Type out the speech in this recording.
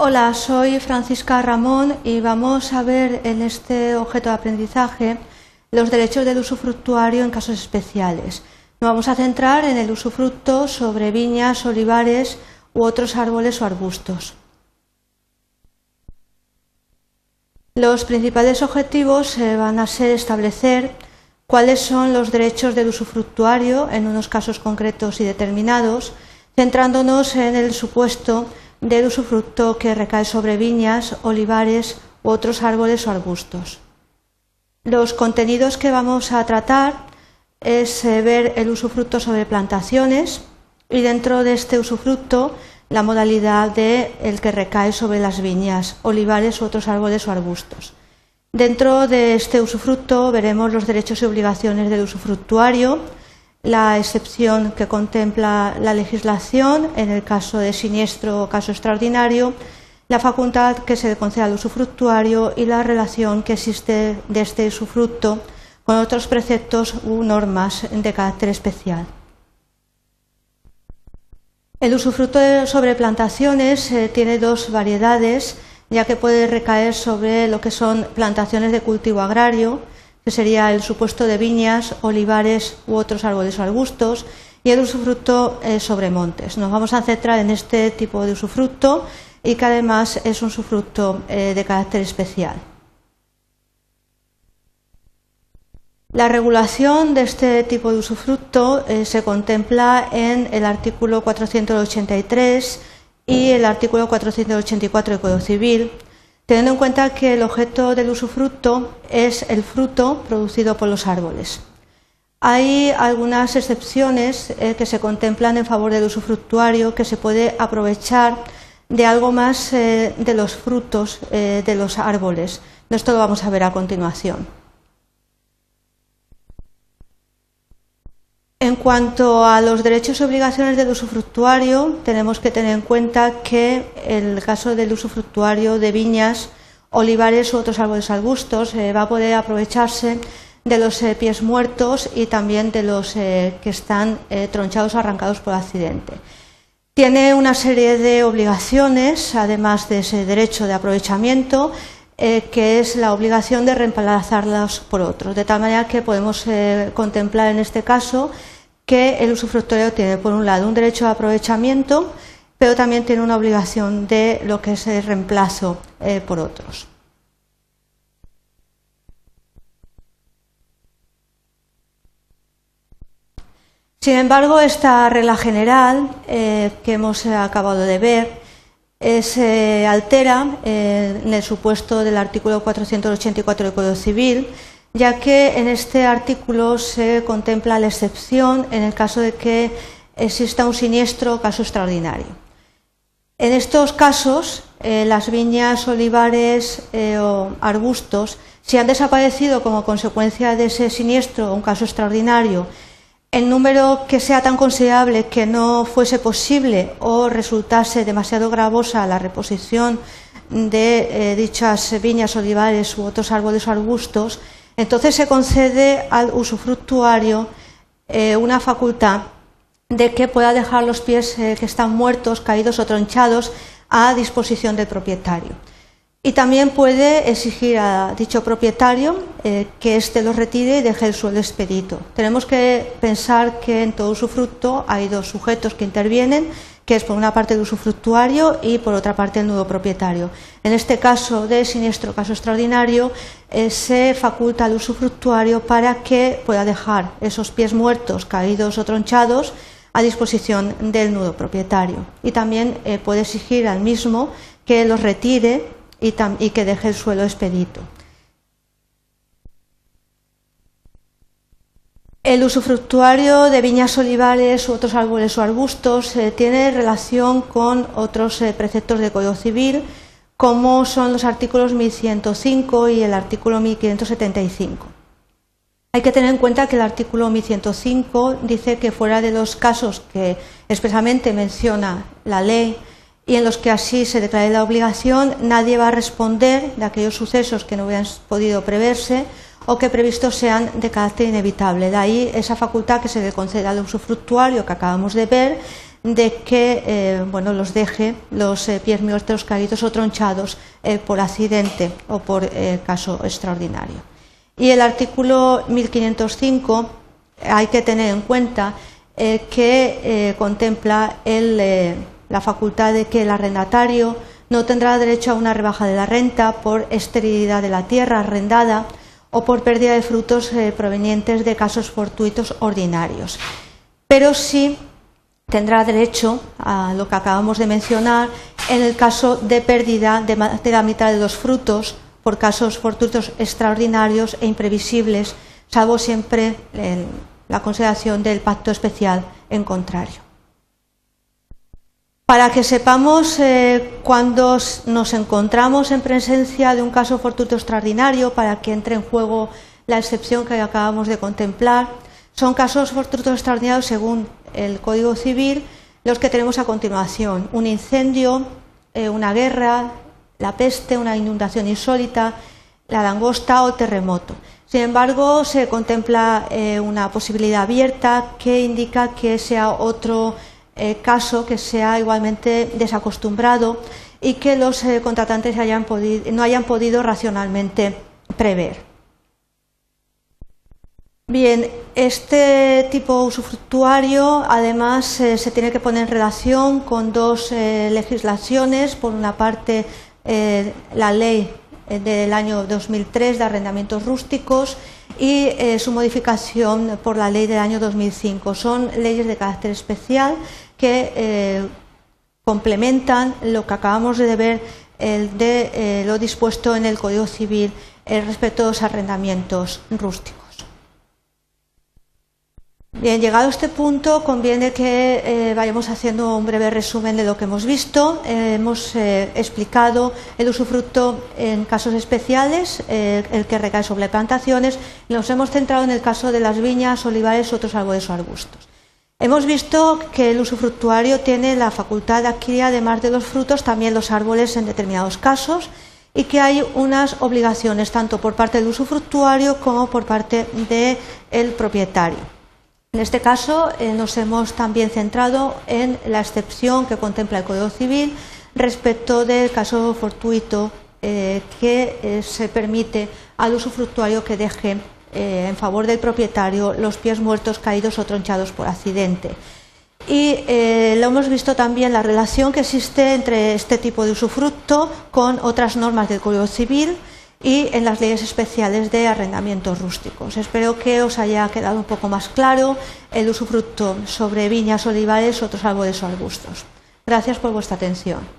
Hola, soy Francisca Ramón y vamos a ver en este objeto de aprendizaje los derechos del usufructuario en casos especiales. Nos vamos a centrar en el usufructo sobre viñas, olivares u otros árboles o arbustos. Los principales objetivos van a ser establecer cuáles son los derechos del usufructuario en unos casos concretos y determinados, centrándonos en el supuesto del usufructo que recae sobre viñas, olivares u otros árboles o arbustos. Los contenidos que vamos a tratar es eh, ver el usufructo sobre plantaciones y dentro de este usufructo la modalidad de el que recae sobre las viñas, olivares u otros árboles o arbustos. Dentro de este usufructo veremos los derechos y obligaciones del usufructuario, la excepción que contempla la legislación en el caso de siniestro o caso extraordinario, la facultad que se concede al usufructuario y la relación que existe de este usufructo con otros preceptos u normas de carácter especial. El usufructo sobre plantaciones eh, tiene dos variedades, ya que puede recaer sobre lo que son plantaciones de cultivo agrario, que sería el supuesto de viñas, olivares u otros árboles o arbustos, y el usufructo eh, sobre montes. Nos vamos a centrar en este tipo de usufructo y que además es un usufructo eh, de carácter especial. La regulación de este tipo de usufructo eh, se contempla en el artículo 483 y el artículo 484 del Código Civil, teniendo en cuenta que el objeto del usufructo es el fruto producido por los árboles. Hay algunas excepciones eh, que se contemplan en favor del usufructuario que se puede aprovechar de algo más eh, de los frutos eh, de los árboles. Esto lo vamos a ver a continuación. En cuanto a los derechos y obligaciones del usufructuario, tenemos que tener en cuenta que el caso del usufructuario de viñas, olivares u otros árboles arbustos eh, va a poder aprovecharse de los eh, pies muertos y también de los eh, que están tronchados o arrancados por accidente. Tiene una serie de obligaciones, además de ese derecho de aprovechamiento, que es la obligación de reemplazarlos por otros, de tal manera que podemos contemplar en este caso que el usufructuario tiene, por un lado, un derecho de aprovechamiento, pero también tiene una obligación de lo que es el reemplazo eh, por otros. Sin embargo, esta regla general eh, que hemos acabado de ver se altera eh, en el supuesto del artículo 484 del Código Civil, ya que en este artículo se contempla la excepción en el caso de que exista un siniestro caso extraordinario. En estos casos, eh, las viñas, olivares eh, o arbustos, si han desaparecido como consecuencia de ese siniestro o un caso extraordinario, en número que sea tan considerable que no fuese posible o resultase demasiado gravosa la reposición de eh, dichas viñas, olivares u otros árboles o arbustos, entonces se concede al usufructuario eh, una facultad de que pueda dejar los pies eh, que están muertos, caídos o tronchados a disposición del propietario. Y también puede exigir a dicho propietario eh, que éste los retire y deje el suelo expedito. Tenemos que pensar que en todo usufructo hay dos sujetos que intervienen que es por una parte el usufructuario y por otra parte el nudo propietario. En este caso de siniestro caso extraordinario, eh, se faculta al usufructuario para que pueda dejar esos pies muertos, caídos o tronchados a disposición del nudo propietario. Y también eh, puede exigir al mismo que los retire y que deje el suelo expedito. El usufructuario de viñas olivares u otros árboles o arbustos eh, tiene relación con otros eh, preceptos de Código Civil, como son los artículos 1105 y el artículo 1575. Hay que tener en cuenta que el artículo 1105 dice que fuera de los casos que expresamente menciona la ley y en los que así se declare la obligación, nadie va a responder de aquellos sucesos que no hubieran podido preverse o que previstos sean de carácter inevitable. De ahí esa facultad que se le concede al usufructuario que acabamos de ver de que bueno, los deje los pies muertos caídos o tronchados por accidente o por caso extraordinario. Y el artículo 1505 hay que tener en cuenta que contempla la facultad de que el arrendatario no tendrá derecho a una rebaja de la renta por esterilidad de la tierra arrendada o por pérdida de frutos eh, provenientes de casos fortuitos ordinarios. Pero sí tendrá derecho a lo que acabamos de mencionar en el caso de pérdida de, la mitad de los frutos por casos fortuitos extraordinarios e imprevisibles, salvo siempre la consideración del pacto especial en contrario. Para que sepamos eh, cuando nos encontramos en presencia de un caso fortuito extraordinario, para que entre en juego la excepción que acabamos de contemplar, son casos fortuitos extraordinarios según el Código Civil los que tenemos a continuación. Un incendio, eh, una guerra, la peste, una inundación insólita, la langosta o terremoto. Sin embargo, se contempla eh, una posibilidad abierta que indica que sea otro eh, caso que sea igualmente desacostumbrado y que los eh, contratantes no hayan podido racionalmente prever. Bien, este tipo usufructuario además eh, se tiene que poner en relación con dos legislaciones. Por una parte, la ley del año 2003 de arrendamientos rústicos y su modificación por la ley del año 2005. Son leyes de carácter especial que eh, complementan lo que acabamos de ver de eh, lo dispuesto en el Código Civil respecto a los arrendamientos rústicos. Bien, llegado a este punto, conviene que eh, vayamos haciendo un breve resumen de lo que hemos visto. hemos explicado el usufructo en casos especiales, el que recae sobre plantaciones, y nos hemos centrado en el caso de las viñas, olivares, otros árboles o arbustos. Hemos visto que el usufructuario tiene la facultad de adquirir, además de los frutos, también los árboles en determinados casos y que hay unas obligaciones tanto por parte del usufructuario como por parte del propietario. En este caso eh, nos hemos también centrado en la excepción que contempla el Código Civil respecto del caso fortuito eh, que eh, se permite al usufructuario que deje eh, en favor del propietario los pies muertos caídos o tronchados por accidente. Y eh, lo hemos visto también la relación que existe entre este tipo de usufructo con otras normas del Código Civil y en las leyes especiales de arrendamientos rústicos. Espero que os haya quedado un poco más claro el usufructo sobre viñas, olivares, otros árboles o arbustos. Gracias por vuestra atención.